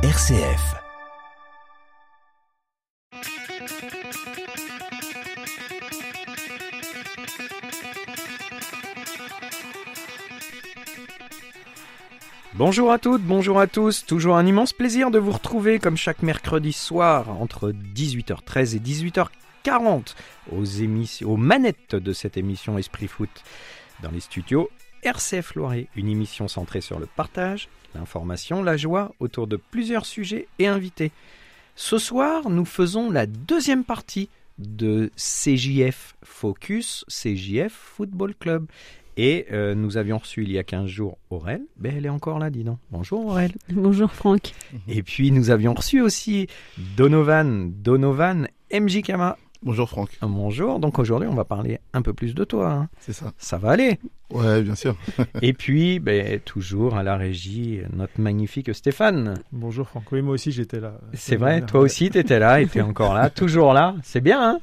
RCF. Bonjour à toutes, bonjour à tous. Toujours un immense plaisir de vous retrouver comme chaque mercredi soir entre 18h13 et 18h40 aux, manettes de cette émission Esprit Foot dans les studios RCF Loiret, une émission centrée sur le partage, l'information, la joie autour de plusieurs sujets et invités. Ce soir, nous faisons la deuxième partie de CJF Focus, CJF Football Club. Et euh, nous avions reçu il y a 15 jours Aurel. Ben, elle est encore là, dis donc. Bonjour Aurel. Bonjour Franck. Et puis nous avions reçu aussi Donovan, Donovan MJ Kama. Bonjour Franck. Bonjour. Donc aujourd'hui, on va parler un peu plus de toi. hein. C'est ça. Ça va aller. Ouais, bien sûr. Et puis, ben, toujours à la régie, notre magnifique Stéphane. Bonjour Franck. Oui, moi aussi j'étais là. C'est vrai, toi aussi, tu étais là et tu es encore là, toujours là. C'est bien, hein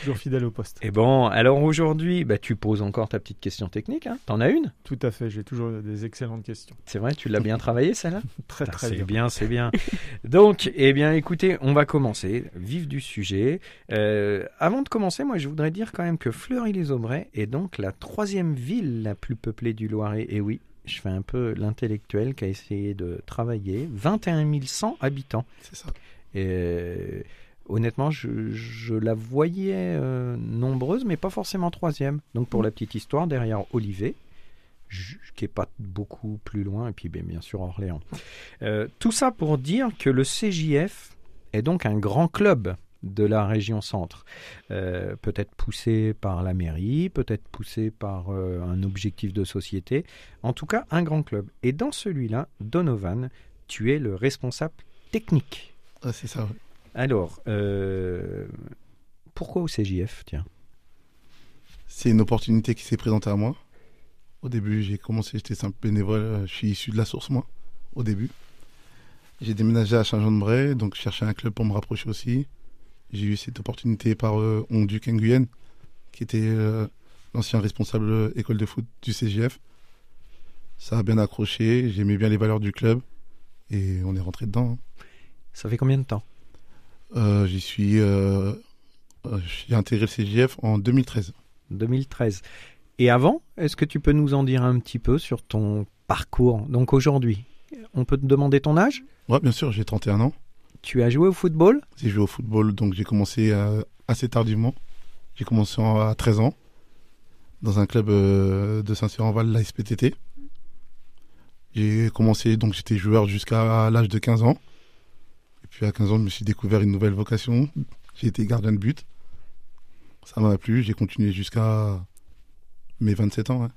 Toujours fidèle au poste. Et bon, alors aujourd'hui, bah, tu poses encore ta petite question technique. Hein T'en as une? Tout à fait, j'ai toujours des excellentes questions. C'est vrai, tu l'as bien travaillé celle-là? Très très C'est bien. bien, c'est bien. Donc, eh bien, écoutez, on va commencer, vif du sujet. Euh, avant de commencer, moi, je voudrais dire quand même que Fleury-les-Aubrais est donc la troisième ville la plus peuplée du Loiret. Et oui, je fais un peu l'intellectuel qui a essayé de travailler. 21 100 habitants. C'est ça. Et euh, honnêtement, je, je la voyais euh, nombreuse, mais pas forcément troisième. Donc pour la petite histoire, derrière Olivet, qui est pas beaucoup plus loin, et puis ben, bien sûr Orléans. Euh, tout ça pour dire que le CJF est donc un grand club de la région centre, Euh, peut-être poussé par la mairie, peut-être poussé par euh, un objectif de société, en tout cas un grand club. Et dans celui-là, Donovan, tu es le responsable technique. Ouais, c'est ça. Alors, euh, pourquoi au CJF, tiens? C'est une opportunité qui s'est présentée à moi. Au début, j'ai commencé, j'étais simple bénévole. euh, Je suis issu de la source, moi, au début. J'ai déménagé à Saint-Jean-de-Bray, donc je cherchais un club pour me rapprocher aussi. J'ai eu cette opportunité par euh, Onduc Nguyen, qui était euh, l'ancien responsable école de foot du CGF. Ça a bien accroché, j'aimais bien les valeurs du club et on est rentré dedans. hein. Ça fait combien de temps? J'y suis, euh, euh, j'ai intégré le CGF en 2013. 2013. Et avant, est-ce que tu peux nous en dire un petit peu sur ton parcours? Donc aujourd'hui, on peut te demander ton âge? Ouais, bien sûr, j'ai 31 ans. Tu as joué au football? J'ai joué au football, donc j'ai commencé euh, assez tardivement. J'ai commencé en- à 13 ans dans un club euh, de Saint-Cyr-en-Val, la SPTT. J'ai commencé, donc j'étais joueur jusqu'à l'âge de 15 ans. Puis à 15 ans, je me suis découvert une nouvelle vocation. J'ai été gardien de but. Ça m'a plu, j'ai continué jusqu'à mes 27 ans. ouais.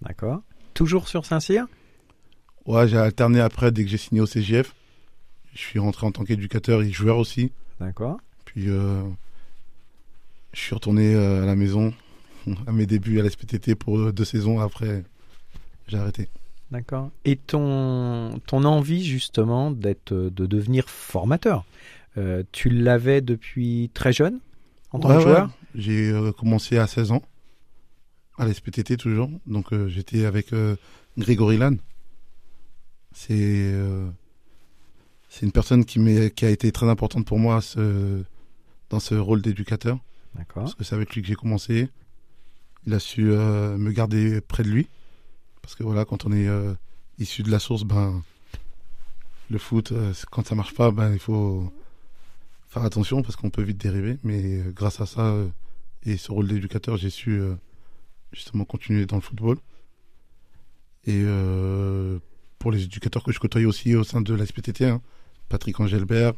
D'accord. Toujours sur Saint-Cyr? Ouais, j'ai alterné après dès que j'ai signé au CGF. Je suis rentré en tant qu'éducateur et joueur aussi. D'accord. Puis euh, je suis retourné euh, à la maison à mes débuts à la SPTT pour deux saisons. Après, j'ai arrêté. D'accord. Et ton, ton envie justement d'être, de devenir formateur, euh, tu l'avais depuis très jeune en tant Ouais, que ouais. joueur? J'ai euh, commencé à 16 ans à la SPTT toujours. Donc euh, j'étais avec euh, Grégory Lannes. C'est euh, c'est une personne qui, qui a été très importante pour moi ce- dans ce rôle d'éducateur. D'accord. Parce que c'est avec lui que j'ai commencé. Il a su euh, me garder près de lui. Parce que voilà, quand on est euh, issu de la source, ben, le foot, euh, quand ça marche pas, ben, il faut faire attention parce qu'on peut vite dériver. Mais euh, grâce à ça et ce rôle d'éducateur, j'ai su justement continuer dans le football. Et pour les éducateurs que je côtoyais aussi au sein de la SPTT, hein, Patrick Angelberg,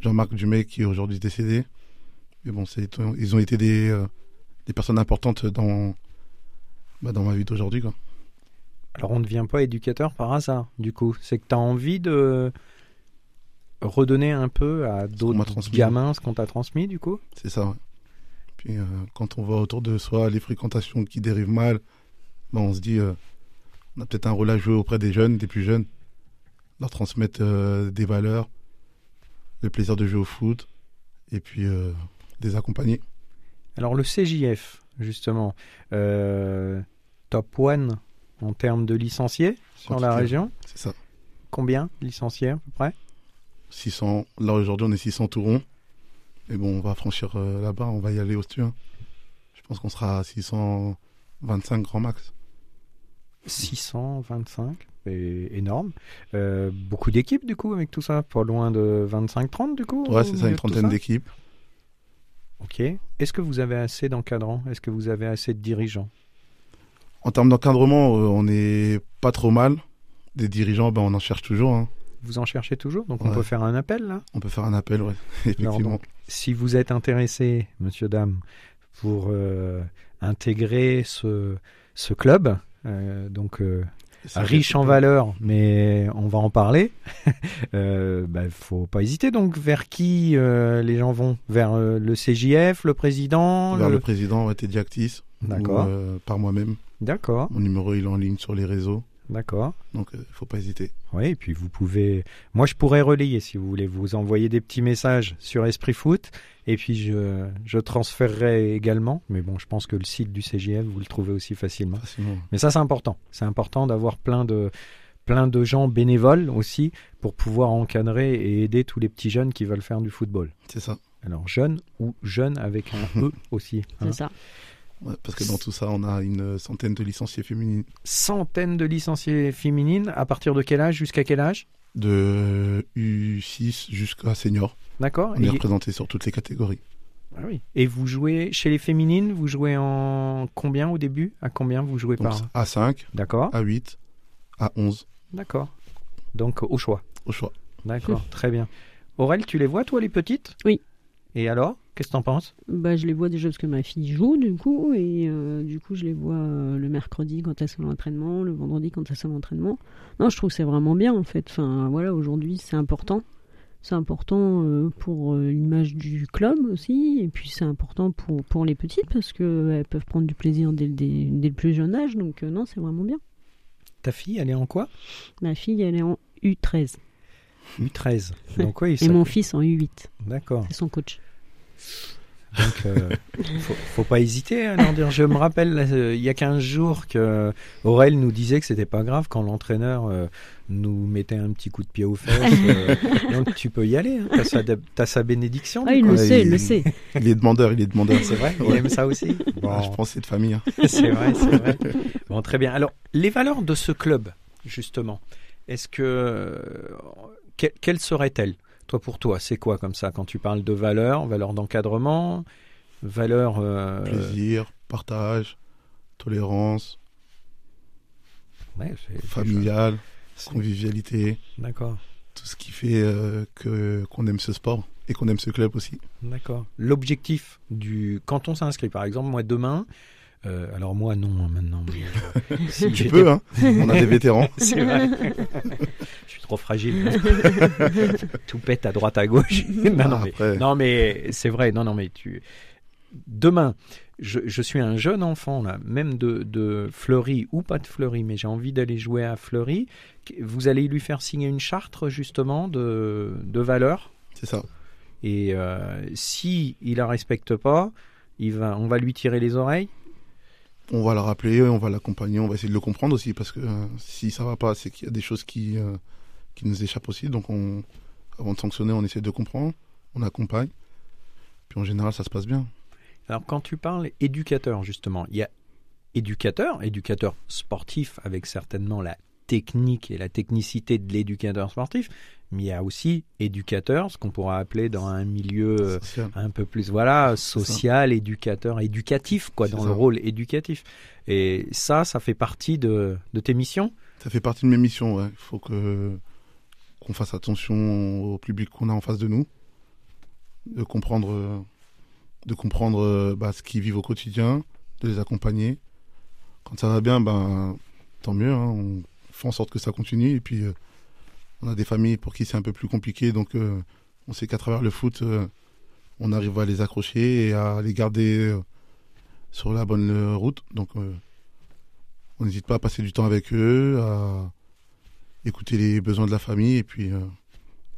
Jean-Marc Dumay qui est aujourd'hui décédé. Mais bon, ils ont été des, personnes importantes dans, bah, dans ma vie d'aujourd'hui. Alors on ne devient pas éducateur par hasard, du coup. C'est que tu as envie de redonner un peu à d'autres gamins ce qu'on t'a transmis, du coup? C'est ça. ouais. Puis euh, quand on voit autour de soi les fréquentations qui dérivent mal, bah, on se dit, euh, on a peut-être un rôle à jouer auprès des jeunes, des plus jeunes, leur transmettre euh, des valeurs, le plaisir de jouer au foot, et puis les accompagner. Alors le CJF, justement, top one en termes de licenciés sur la région. C'est ça. combien de licenciés à peu près 600. Là, aujourd'hui, on est 600 tout rond. Mais bon, on va franchir euh, là-bas, on va y aller au-dessus. hein. Je pense qu'on sera à 625 grand max. 625, c'est énorme. Euh, beaucoup d'équipes du coup avec tout ça, pas loin de 25-30 du coup Ouais, au c'est ça, une trentaine d'équipes. Ok. Est-ce que vous avez assez d'encadrants Est-ce que vous avez assez de dirigeants? En termes d'encadrement, euh, on est pas trop mal. Des dirigeants, ben, on en cherche toujours. hein. Vous en cherchez toujours Donc on peut faire un appel là? On peut faire un appel, ouais, effectivement. donc, Si vous êtes intéressé, monsieur, dame, pour euh, intégrer ce, ce club, euh, donc euh, riche en valeur, mais on va en parler. euh, bah, faut pas hésiter. Donc, vers qui les gens vont? Vers le CJF, le président Vers le- le président, ouais, Teddy Actis. D'accord. par moi-même. D'accord, Mon numéro, il est en ligne sur les réseaux. d'accord. Donc, il faut pas hésiter. Oui, et puis vous pouvez. Moi, je pourrais relayer si vous voulez. Vous envoyer des petits messages sur Esprit Foot, et puis je, je transférerai également. Mais bon, je pense que le site du CJF, vous le trouvez aussi facilement. Facilement. Mais ça, c'est important. C'est important d'avoir plein de, plein de gens bénévoles aussi pour pouvoir encadrer et aider tous les petits jeunes qui veulent faire du football. C'est ça. Alors, jeunes ou jeunes avec un E aussi. hein. C'est ça. Ouais, parce que dans tout ça, on a une centaine de licenciés féminines. Centaines de licenciés féminines. À partir de quel âge Jusqu'à quel âge De U6 jusqu'à senior. D'accord On est et, représenté sur toutes les catégories. Ah oui. et vous jouez chez les féminines Vous jouez en combien au début? À combien vous jouez Donc, par A5, D'accord. A8, A11, D'accord. Donc au choix. au choix. D'accord. Très bien. Aurel, tu les vois toi les petites? Oui. Et alors? Qu'est-ce que t'en penses? Bah, je les vois déjà parce que ma fille joue, du coup, et euh, du coup, je les vois euh, le mercredi quand elle fait l'entraînement, le vendredi quand elle fait l'entraînement. Non, je trouve que c'est vraiment bien, en fait. Enfin, voilà, aujourd'hui, c'est important. C'est important euh, pour l'image du club aussi, et puis c'est important pour, pour les petites parce qu'elles peuvent prendre du plaisir dès, le- dès- dès le plus jeune âge, donc non, c'est vraiment bien. Ta fille, elle est en quoi? Ma fille, elle est en U13, U13. Donc et ça- mon fils en U8, D'accord. c'est son coach. Donc, euh, faut, faut pas hésiter à leur dire. Je me rappelle, là, euh, il y a 15 jours, que Aurel nous disait que c'était pas grave quand l'entraîneur euh, nous mettait un petit coup de pied aux fesses. euh, donc, tu peux y aller. Hein. T'as, sa, t'as sa bénédiction. Ah, il le sait, il- il le sait. Il est demandeur, il est demandeur. C'est vrai, il aime ça aussi. Bon, Ah, je pense que c'est de famille. hein. c'est vrai, c'est vrai. Bon, très bien. Alors, les valeurs de ce club, justement, est-ce que. que- quelles seraient-elles? Toi, pour toi, c'est quoi comme ça quand tu parles de valeurs Valeurs d'encadrement Valeurs. euh, Plaisir, partage, tolérance, ouais, familial, convivialité. D'accord, Tout ce qui fait euh, que qu'on aime ce sport et qu'on aime ce club aussi. d'accord. L'objectif du. Quand on s'inscrit, par exemple, moi demain. Euh, alors moi non hein, maintenant. mais, euh, si Tu peux, hein On a des vétérans. C'est vrai. Je suis trop fragile. Tout pète à droite à gauche. non, non, mais, non, mais c'est vrai. Non, non, mais tu. Demain, je, je suis un jeune enfant, là, même de, de Fleury ou pas de Fleury, mais j'ai envie d'aller jouer à Fleury. Vous allez lui faire signer une charte, justement, de, de valeurs. c'est ça. Et euh, si il la respecte pas, il va, on va lui tirer les oreilles? On va le rappeler, on va l'accompagner, on va essayer de le comprendre aussi parce que euh, si ça va pas, c'est qu'il y a des choses qui, euh, qui nous échappent aussi. Donc, on, avant de sanctionner, on essaie de comprendre, on accompagne. Puis en général, ça se passe bien. Alors, quand tu parles éducateur, justement, il y a éducateur, éducateur sportif avec certainement la technique et la technicité de l'éducateur sportif, mais il y a aussi éducateur, ce qu'on pourra appeler dans un milieu euh, Social. un peu plus voilà social, éducateur, éducatif quoi, dans ça. le rôle éducatif. Et ça, ça fait partie de, de tes missions? Ça fait partie de mes missions. ouais. Il faut que qu'on fasse attention au public qu'on a en face de nous, de comprendre, de comprendre euh, bah, ce qu'ils vivent au quotidien, de les accompagner. Quand ça va bien, ben tant mieux. hein. on fait en sorte que ça continue. Et puis euh, on a des familles pour qui c'est un peu plus compliqué, donc euh, on sait qu'à travers le foot, euh, on arrive à les accrocher et à les garder sur la bonne route. Donc on n'hésite pas à passer du temps avec eux, à écouter les besoins de la famille et puis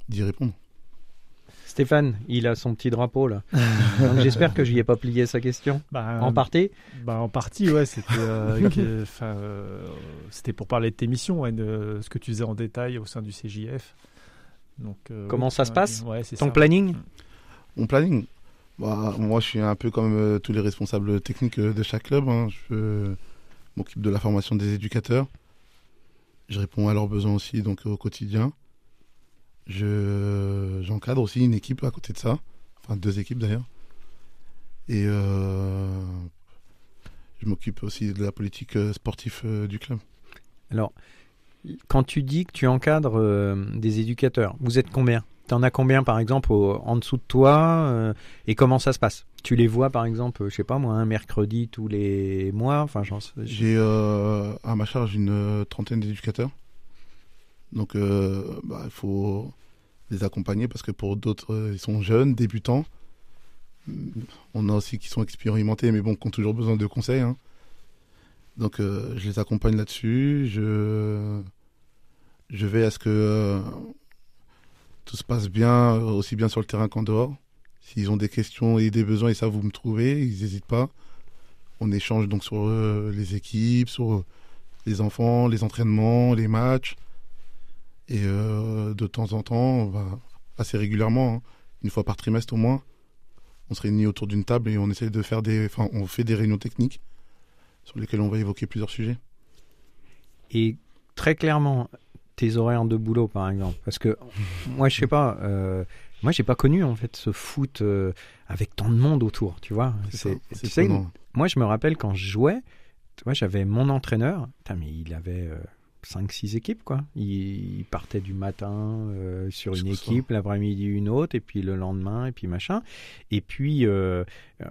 d'y répondre. Stéphane, il a son petit drapeau là. Donc, J'espère que je n'y ai pas plié sa question. Bah, En partie bah, en partie, ouais. C'était euh, euh, c'était pour parler de tes missions, ouais, de ce que tu faisais en détail au sein du CJF. Donc, euh, Comment ça se passe ouais, Ton ça. planning Mon planning bah, Moi, je suis un peu comme euh, tous les responsables techniques de chaque club. hein. Je euh, m'occupe de la formation des éducateurs. Je réponds à leurs besoins aussi donc au quotidien. Je j'encadre aussi une équipe à côté de ça, enfin deux équipes d'ailleurs. Et euh, je m'occupe aussi de la politique euh, sportive euh, du club. Alors, quand tu dis que tu encadres euh, des éducateurs, vous êtes combien? T'en as combien par exemple au- en dessous de toi euh, et comment ça se passe? Tu les vois par exemple, je sais pas moi, un mercredi tous les mois Enfin, j'en sais- J'ai à ma charge une trentaine d'éducateurs. Donc bah, il faut les accompagner parce que pour d'autres, euh, ils sont jeunes, débutants. On a aussi qui sont expérimentés, mais bon, qui ont toujours besoin de conseils. hein. Donc euh, je les accompagne là-dessus. Je, vais à ce que euh, tout se passe bien, aussi bien sur le terrain qu'en dehors. S'ils ont des questions et des besoins, ils savent où me trouver, ils n'hésitent pas. On échange donc sur les équipes, sur les enfants, les entraînements, les matchs. Et euh, de temps en temps, assez régulièrement, hein, une fois par trimestre au moins, on se réunit autour d'une table et on essaie de faire des, enfin, on fait des réunions techniques sur lesquelles on va évoquer plusieurs sujets. Et très clairement, tes horaires de boulot, par exemple. Parce que moi, je sais pas, euh, moi, j'ai pas connu en fait ce foot euh, avec tant de monde autour, tu vois. C'est tu sais, moi, je me rappelle quand je jouais, tu vois, j'avais mon entraîneur, putain, mais il avait 5-6 équipes, quoi. Il, il partait du matin euh, sur une équipe, l'après-midi une autre, et puis le lendemain, et puis machin. Et puis, euh, euh,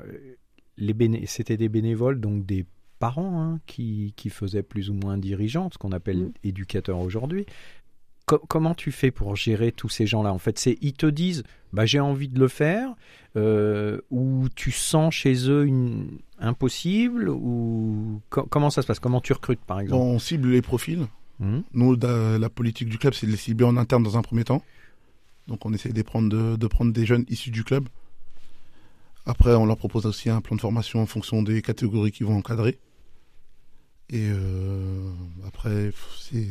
les béné- c'était des bénévoles, donc des parents hein, qui, qui faisaient plus ou moins dirigeants, ce qu'on appelle Mm. éducateurs aujourd'hui. Co- comment tu fais pour gérer tous ces gens-là? En fait, c'est ils te disent, bah, j'ai envie de le faire, euh, ou tu sens chez eux une impossible, ou co- comment ça se passe? Comment tu recrutes, par exemple? On cible les profils. Mhm. Nous, la politique du club, c'est de les cibler en interne dans un premier temps. Donc, on essaie de prendre, de, de prendre des jeunes issus du club. Après, on leur propose aussi un plan de formation en fonction des catégories qu'ils vont encadrer. Et euh, après, c'est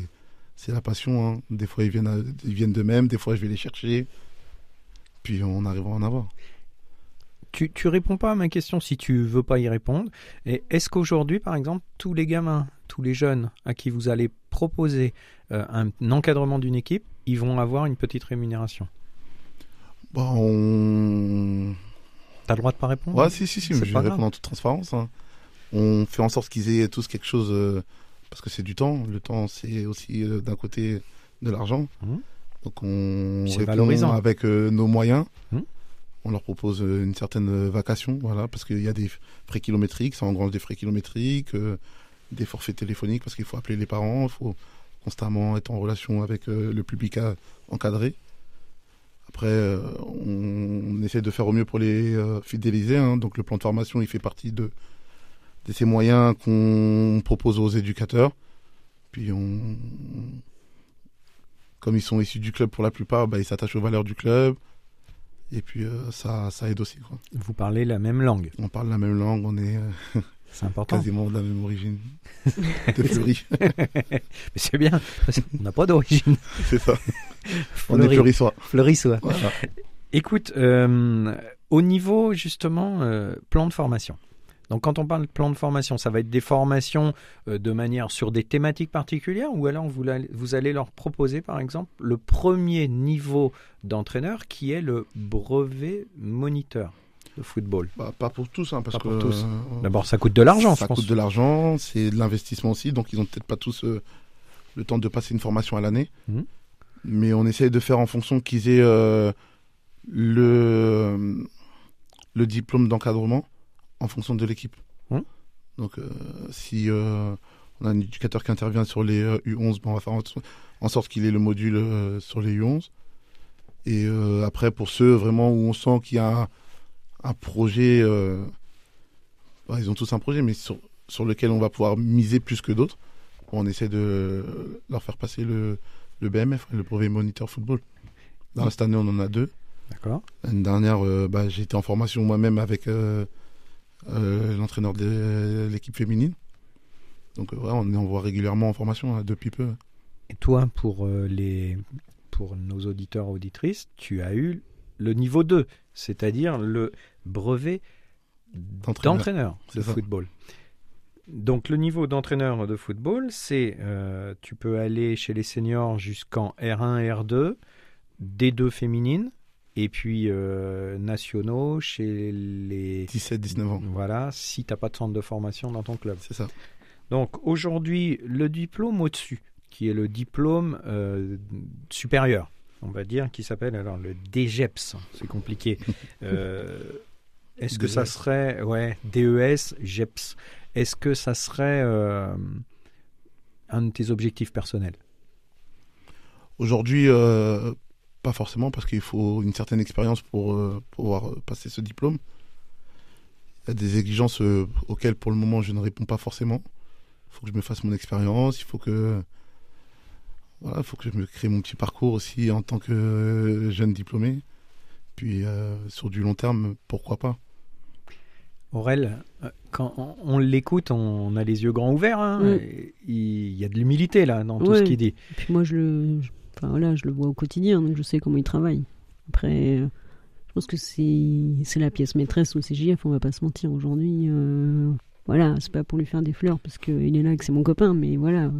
c'est la passion. hein. Des fois, ils viennent, à- ils viennent d'eux-mêmes. Des fois, je vais les chercher. Puis, on arrive à en avoir. tu, tu réponds pas à ma question si tu veux pas y répondre. Et est-ce qu'aujourd'hui, par exemple, tous les gamins, tous les jeunes à qui vous allez proposer euh, un encadrement d'une équipe, ils vont avoir une petite rémunération Bon, on... T'as le droit de pas répondre Ouais, si, si, si, C'est mais je vais répondre en toute transparence. hein. On fait en sorte qu'ils aient tous quelque chose, euh, parce que c'est du temps. Le temps, c'est aussi euh, d'un côté de l'argent. Mhm. Donc on répond valorisant. avec nos moyens. Mhm. On leur propose une certaine vacation, voilà, parce qu'il y a des frais kilométriques, ça engrange des frais kilométriques, euh, des forfaits téléphoniques, parce qu'il faut appeler les parents, il faut constamment être en relation avec euh, le public à encadrer. Après, euh, on, essaie de faire au mieux pour les euh, fidéliser. hein. Donc le plan de formation, il fait partie de, de ces moyens qu'on propose aux éducateurs. Puis on, comme ils sont issus du club pour la plupart, bah, ils s'attachent aux valeurs du club. Et puis euh, ça, ça aide aussi. Quoi. Vous parlez la même langue. On parle la même langue, on est euh, C'est important. quasiment de la même origine. de Fleury, Mais c'est bien. parce qu'on n'a pas d'origine. c'est ça. On est fleurissois. Fleurissois. Voilà. Écoute, euh, au niveau justement euh, plan de formation. Donc quand on parle de plan de formation, ça va être des formations euh, de manière sur des thématiques particulières ou alors vous, la- vous allez leur proposer par exemple le premier niveau d'entraîneur qui est le brevet moniteur? De football. Bah, pas pour tous, hein, parce Pas que pour tous. euh, D'abord ça coûte de l'argent Ça je pense. coûte de l'argent, c'est de l'investissement aussi, donc ils ont peut-être pas tous euh, le temps de passer une formation à l'année. Mhm. Mais on essaie de faire en fonction qu'ils aient euh, le, le diplôme d'encadrement en fonction de l'équipe. Mhm. Donc si on a un éducateur qui intervient sur les euh, U11, ben, on va faire en, sorte qu'il ait le module sur les U11. Et euh, après, pour ceux vraiment où on sent qu'il y a un, projet, euh, bah, ils ont tous un projet, mais sur, sur lequel on va pouvoir miser plus que d'autres, on essaie de leur faire passer le, le BMF, le brevet moniteur football. Là, cette année, on en a deux. D'accord. L'année dernière, euh, bah, j'ai été en formation moi-même avec euh, euh, l'entraîneur de l'équipe féminine. Donc ouais, on en voit régulièrement en formation hein, depuis peu. Et toi, pour, les, pour nos auditeurs auditrices, tu as eu le niveau 2, c'est-à-dire le brevet D'entraîneur. de ça. football. Donc le niveau d'entraîneur de football, c'est euh, tu peux aller chez les seniors jusqu'en R1, R2, D2 féminine, et puis euh, nationaux chez les 17-19 ans. voilà si t'as pas de centre de formation dans ton club. C'est ça. Donc aujourd'hui, le diplôme au-dessus, qui est le diplôme euh, supérieur, on va dire, qui s'appelle alors le DGEPS. C'est compliqué. Euh, Est-ce que ça serait, ouais, DES, GEPS. Est-ce que ça serait euh, un de tes objectifs personnels? Aujourd'hui, euh, pas forcément parce qu'il faut une certaine expérience pour euh, pouvoir passer ce diplôme. Il y a des exigences euh, auxquelles pour le moment je ne réponds pas forcément. Il faut que je me fasse mon expérience, il faut que voilà, il faut que je me crée mon petit parcours aussi en tant que euh, jeune diplômé. Puis euh, sur du long terme, pourquoi pas Aurel, euh, quand on, on l'écoute, on a les yeux grands ouverts. hein. Mm. Et Il y a de l'humilité là dans tout ce qu'il dit. Et puis moi, je le, je- enfin voilà, je le vois au quotidien, donc je sais comment il travaille. Après, je pense que c'est, c'est la pièce maîtresse au CJF. On va pas se mentir aujourd'hui. euh, voilà, c'est pas pour lui faire des fleurs parce qu'il est là que c'est mon copain, mais voilà,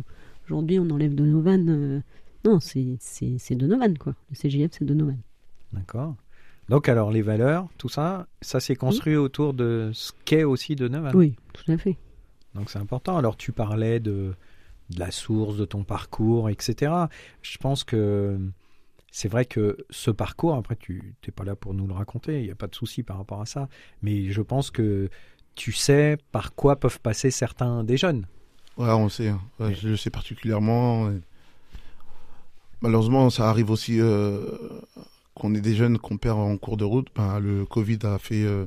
aujourd'hui on enlève Donovan. euh, non, c'est, Donovan quoi. Le CJF, c'est Donovan. D'accord. Donc alors les valeurs, tout ça, ça s'est construit autour de ce qu'est aussi Neumann. Oui, tout à fait. Donc c'est important. Alors tu parlais de, de la source, de ton parcours, etc. Je pense que c'est vrai que ce parcours, après tu n'es pas là pour nous le raconter, il n'y a pas de souci par rapport à ça, mais je pense que tu sais par quoi peuvent passer certains des jeunes. Ouais, on le sait. hein. Ouais, Ouais. Je le sais particulièrement. Malheureusement, ça arrive aussi euh, qu'on ait des jeunes qu'on perd en cours de route. Ben, le Covid a fait, euh,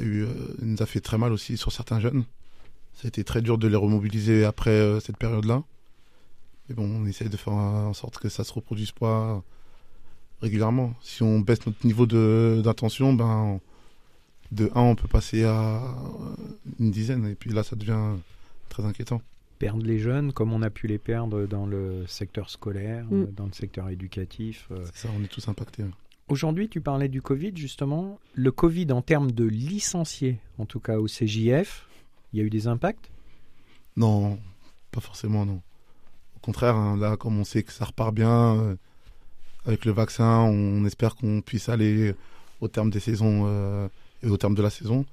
a eu, euh, nous a fait très mal aussi sur certains jeunes. Été très dur de les remobiliser après cette période-là. Mais bon, on essaye de faire en sorte que ça se reproduise pas régulièrement. Si on baisse notre niveau de- d'intention, ben, de 1, on peut passer à une dizaine. Et puis là, ça devient très inquiétant. Perdre les jeunes comme on a pu les perdre dans le secteur scolaire, Mm. dans le secteur éducatif. euh, C'est ça, on est tous impactés. ouais. Aujourd'hui, tu parlais du Covid, justement. Le Covid, en termes de licenciés, en tout cas au CJF, il y a eu des impacts? Non, pas forcément, non. Au contraire, hein, là, comme on sait que ça repart bien, euh, avec le vaccin, on espère qu'on puisse aller au terme des saisons euh, et au terme de la saison.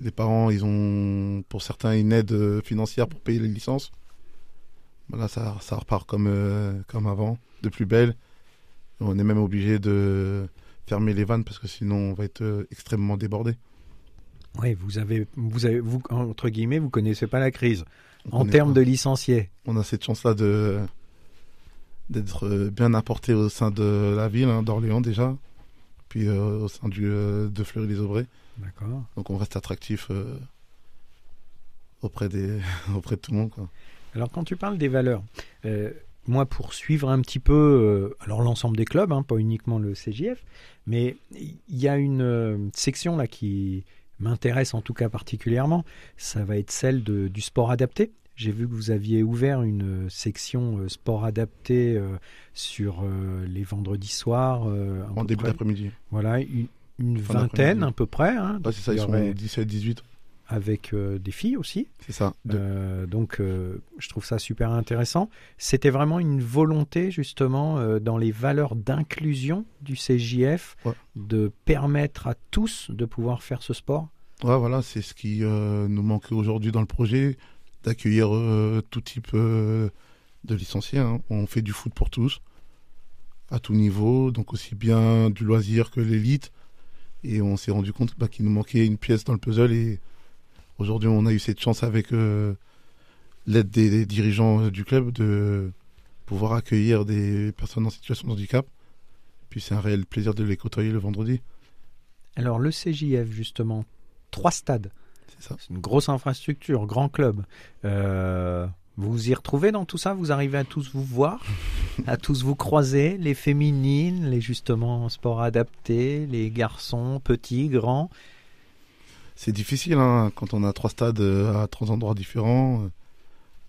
Les parents, ils ont, pour certains, une aide euh, financière pour payer les licences. Voilà, ça, ça repart comme, euh, comme avant, de plus belle. On est même obligé de fermer les vannes parce que sinon, on va être euh, extrêmement débordé. Oui, vous avez, vous avez, vous, entre guillemets, vous connaissez pas la crise. On En termes de licenciés, on a cette chance-là de d'être bien apporté au sein de la ville, hein, d'Orléans déjà, puis euh, au sein du, de Fleury-les-Aubrais. D'accord. Donc on reste attractif euh, auprès, des, auprès de tout le monde. Quoi. Alors quand tu parles des valeurs, euh, moi pour suivre un petit peu, euh, alors l'ensemble des clubs, hein, pas uniquement le CJF, mais il y a une section là qui m'intéresse en tout cas particulièrement, ça va être celle de- du sport adapté. J'ai vu que vous aviez ouvert une section sport adapté sur les vendredis soirs. En début près. d'après-midi. Voilà, une, une vingtaine à peu près. hein. Ouais, c'est ça, Il ils sont aurait 17-18. avec euh, des filles aussi. C'est ça. Euh, donc, euh, je trouve ça super intéressant. C'était vraiment une volonté, justement, dans les valeurs d'inclusion du CJF, Ouais. de permettre à tous de pouvoir faire ce sport. Ouais, voilà, c'est ce qui nous manque aujourd'hui dans le projet, d'accueillir tout type de licenciés. hein. On fait du foot pour tous, à tout niveau, donc aussi bien du loisir que l'élite. Et on s'est rendu compte bah, qu'il nous manquait une pièce dans le puzzle. Et aujourd'hui, on a eu cette chance avec euh, l'aide des, des dirigeants du club de pouvoir accueillir des personnes en situation de handicap. Puis c'est un réel plaisir de les côtoyer le vendredi. Alors, le CJF, justement, trois stades. C'est ça. C'est une grosse infrastructure, grand club. Euh, Vous vous y retrouvez dans tout ça? Vous arrivez à tous vous voir? À tous vous croiser Les féminines, les justement sports adaptés, les garçons, petits, grands C'est difficile hein, quand on a trois stades euh, à trois endroits différents. euh,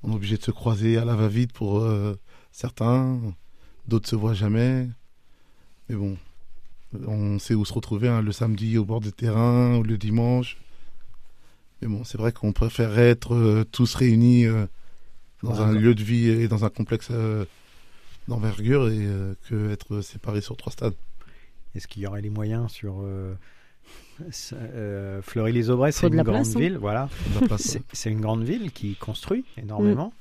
On est obligé de se croiser à la va-vite pour euh, certains. D'autres se voient jamais. Mais bon, on sait où se retrouver hein, le samedi au bord des terrains ou le dimanche. Mais bon, c'est vrai qu'on préférerait être euh, tous réunis euh, dans un lieu de vie et dans un complexe d'envergure et euh, que être séparés sur trois stades. Est-ce qu'il y aurait les moyens sur euh, euh, Fleury-les-Aubrais C'est une grande place, hein. ville, voilà. C'est une grande ville qui construit énormément. Mm.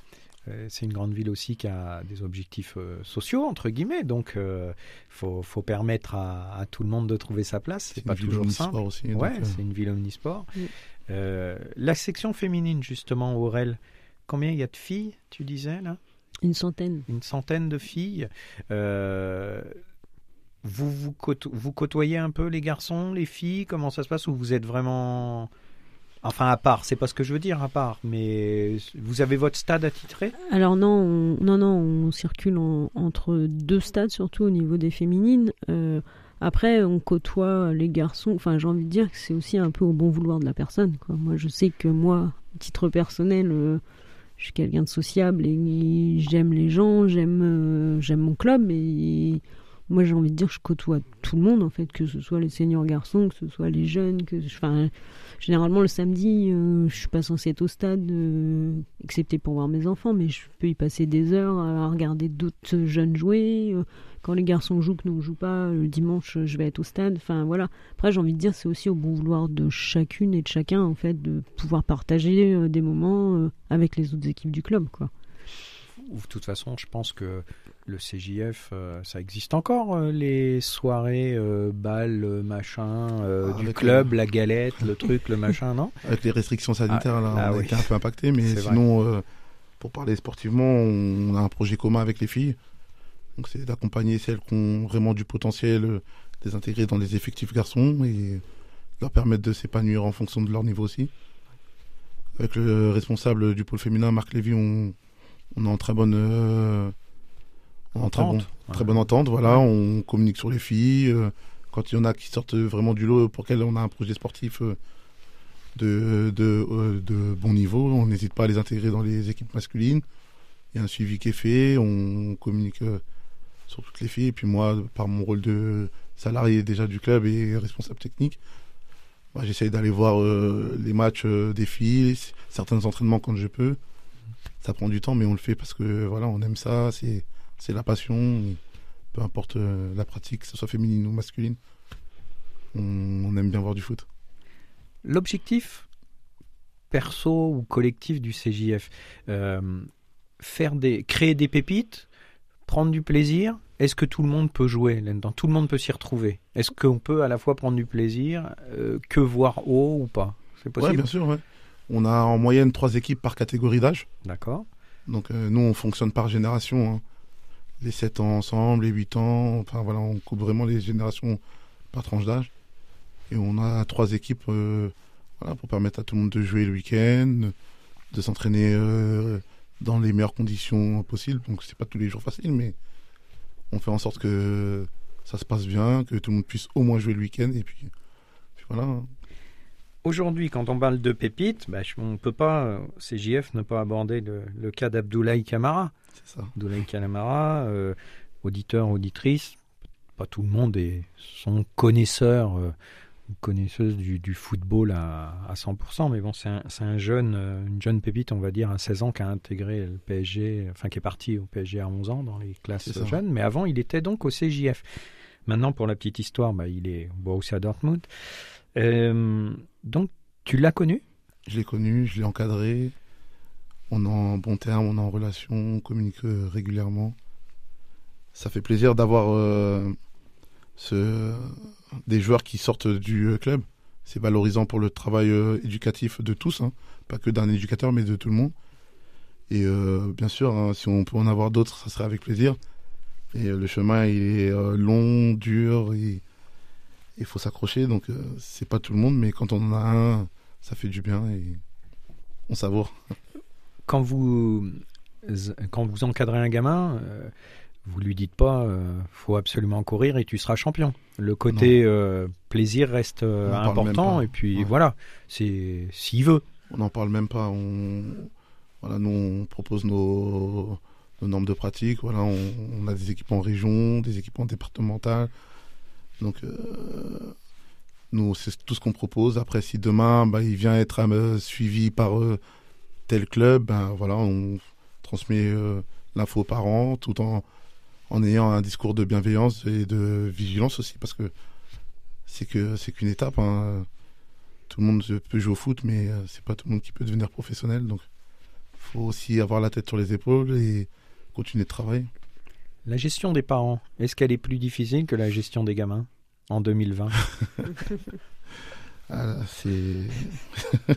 Euh, c'est une grande ville aussi qui a des objectifs euh, sociaux, entre guillemets. Donc, il faut, faut permettre à, à tout le monde de trouver sa place. C'est C'est pas une ville toujours omnisport simple. aussi. Ouais, euh, c'est une ville omnisport. Mm. Euh, la section féminine, justement, Aurel, combien il y a de filles, tu disais, là? Une centaine. Une centaine de filles. Euh, vous, vous, côto- vous côtoyez un peu les garçons, les filles? Comment ça se passe? Ou vous êtes vraiment... Enfin, à part, c'est pas ce que je veux dire, à part, mais vous avez votre stade attitré? Alors non, on, non, non, on circule en- entre deux stades, surtout au niveau des féminines. Euh, après, on côtoie les garçons. Enfin, j'ai envie de dire que c'est aussi un peu au bon vouloir de la personne. Quoi. Moi, je sais que moi, titre personnel, euh, je suis quelqu'un de sociable et j'aime les gens, j'aime, euh, j'aime mon club. Et moi, j'ai envie de dire, je côtoie tout le monde en fait, que ce soit les seniors garçons, que ce soit les jeunes, que, enfin, Généralement, le samedi, euh, je suis pas censée être au stade, euh, excepté pour voir mes enfants, mais je peux y passer des heures à regarder d'autres jeunes jouer. Euh, Quand les garçons jouent, que nous on joue pas, le dimanche, je vais être au stade. Enfin, voilà. Après, j'ai envie de dire, c'est aussi au bon vouloir de chacune et de chacun, en fait, de pouvoir partager euh, des moments euh, avec les autres équipes du club, quoi. Ou de toute façon, je pense que le CJF, euh, ça existe encore, euh, les soirées, euh, balles, euh, machin, Ah, du club, la galette, le truc, le machin, non Avec les restrictions sanitaires, là, ah on a oui. été un peu impacté, mais sinon, pour parler sportivement, on a un projet commun avec les filles. Donc, c'est d'accompagner celles qui ont vraiment du potentiel, les intégrer dans les effectifs garçons et leur permettre de s'épanouir en fonction de leur niveau aussi. Avec le responsable du pôle féminin, Marc Lévy, on, on est en très bonne, euh, en très, bon, bonne entente. Voilà, on communique sur les filles. euh, quand il y en a qui sortent vraiment du lot, pour lesquelles on a un projet sportif euh, de, de, de bon niveau, on n'hésite pas à les intégrer dans les équipes masculines. Il y a un suivi qui est fait, on communique sur toutes les filles. Et puis moi, par mon rôle de salarié déjà du club et responsable technique, bah, j'essaye d'aller voir les matchs des filles, certains entraînements quand je peux. Ça prend du temps, mais on le fait parce que voilà, on aime ça, c'est c'est la passion. peu importe euh, la pratique, que ce soit féminine ou masculine, on, on aime bien voir du foot. L'objectif perso ou collectif du CJF, euh, faire des, créer des pépites, prendre du plaisir. Est-ce que tout le monde peut jouer là-dedans Tout le monde peut s'y retrouver. Est-ce qu'on peut à la fois prendre du plaisir euh, que voir haut ou pas? C'est Ouais, possible? bien sûr. ouais. On a en moyenne trois équipes par catégorie d'âge. D'accord. Donc euh, nous, on fonctionne par génération. hein. Les 7 ans ensemble, les 8 ans. Enfin voilà, on coupe vraiment les générations par tranche d'âge. Et on a trois équipes euh, voilà, pour permettre à tout le monde de jouer le week-end, de s'entraîner euh, dans les meilleures conditions possibles. Donc c'est pas tous les jours facile, mais on fait en sorte que ça se passe bien, que tout le monde puisse au moins jouer le week-end. Et puis, puis voilà. Aujourd'hui, quand on parle de pépites, bah, on ne peut pas, euh, CJF, ne pas aborder le, le cas d'Abdoulaye Camara. C'est ça. Abdoulaye Camara, euh, auditeur, auditrice, pas tout le monde est son connaisseur euh, connaisseuse du, du football à, à 100%, mais bon, c'est un, jeune, euh, une jeune pépite, on va dire, à 16 ans, qui a intégré le PSG, enfin qui est parti au PSG à 11 ans dans les classes jeunes, mais avant, il était donc au CJF. Maintenant, pour la petite histoire, bah, il est au Borussia Dortmund. Euh, donc, tu l'as connu? Je l'ai connu, je l'ai encadré. On est en bon terme, on est en relation, on communique euh, régulièrement. Ça fait plaisir d'avoir euh, des joueurs qui sortent du euh, club. C'est valorisant pour le travail éducatif de tous, hein. pas que d'un éducateur, mais de tout le monde. Et bien sûr, hein, si on peut en avoir d'autres, ça serait avec plaisir. Et le chemin, il est long, dur, et il faut s'accrocher. Donc, euh, c'est pas tout le monde, mais quand on en a un, ça fait du bien et on savoure. quand vous quand vous encadrez un gamin, euh, vous lui dites pas, euh, faut absolument courir et tu seras champion. Le côté euh, plaisir reste euh, important et puis Ouais. voilà, c'est s'il veut. On n'en parle même pas. On, voilà, nous, on propose nos, nos normes de pratique. Voilà, on, on a des équipes en région, des équipes en départemental. Donc, euh, nous, c'est tout ce qu'on propose. Après, si demain, bah, il vient être euh, suivi par euh, tel club, ben voilà, on transmet l'info aux parents tout en, en ayant un discours de bienveillance et de vigilance aussi, parce que c'est que c'est qu'une étape. hein. Tout le monde peut jouer au foot, mais c'est pas tout le monde qui peut devenir professionnel. Donc, faut aussi avoir la tête sur les épaules et continuer de travailler. La gestion des parents, est-ce qu'elle est plus difficile que la gestion des gamins en 2020 Ah, c'est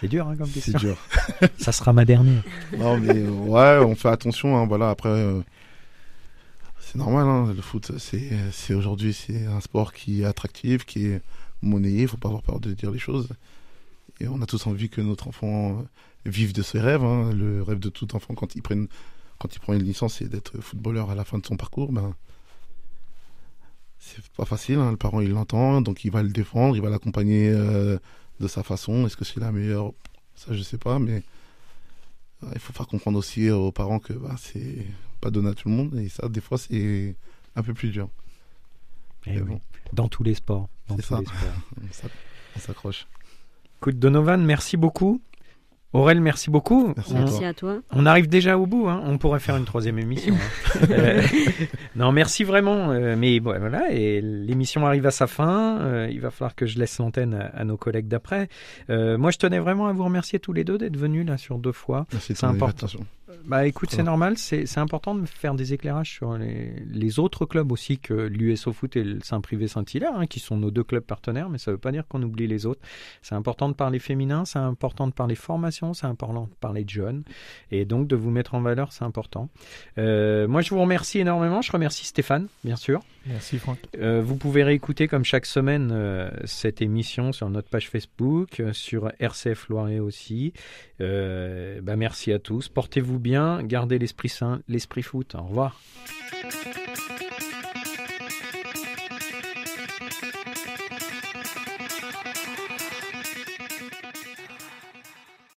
C'est dur hein, comme c'est question. dur. Ça sera ma dernière. Non, mais euh, ouais, on fait attention. hein, voilà, après, euh, c'est normal. hein, le foot, c'est c'est aujourd'hui, c'est un sport qui est attractif, qui est monnayé. Il faut pas avoir peur de dire les choses. Et on a tous envie que notre enfant vive de ses rêves. hein. Le rêve de tout enfant quand il prenne, quand il prend une licence, c'est d'être footballeur à la fin de son parcours. Ben, c'est pas facile. hein, Le parent, il l'entend, donc il va le défendre, il va l'accompagner euh, de sa façon. Est-ce que c'est la meilleure? Ça, je sais pas, mais Ouais, Il faut faire comprendre aussi aux parents que bah, c'est pas donné à tout le monde et ça, des fois, c'est un peu plus dur. Eh Mais oui. bon, Dans tous les sports. Dans tous ça. les sports. on s'accroche. Écoute, Donovan, merci beaucoup. Aurel, merci beaucoup. Merci On- à Merci à toi. On arrive déjà au bout, hein. on pourrait faire une troisième émission. hein. Euh, non, merci vraiment. euh, mais bon, voilà, et l'émission arrive à sa fin. euh, il va falloir que je laisse l'antenne à, à nos collègues d'après. Euh, moi, je tenais vraiment à vous remercier tous les deux d'être venus là sur deux fois. Merci de C'est ton important. Bah écoute, c'est normal, c'est important de faire des éclairages sur les, les autres clubs aussi que l'USO Foot et le Saint-Privé Saint-Hilaire, hein, qui sont nos deux clubs partenaires, mais ça ne veut pas dire qu'on oublie les autres. C'est important de parler féminin, c'est important de parler formation, c'est important de parler de jeunes, et donc de vous mettre en valeur, c'est important. Euh, moi, je vous remercie énormément, je remercie Stéphane, bien sûr. Merci Franck. Euh, vous pouvez réécouter comme chaque semaine euh, cette émission sur notre page Facebook, euh, sur RCF Loiret aussi. Bah, merci à tous. Portez-vous bien, gardez l'esprit sain, l'esprit foot. Au revoir.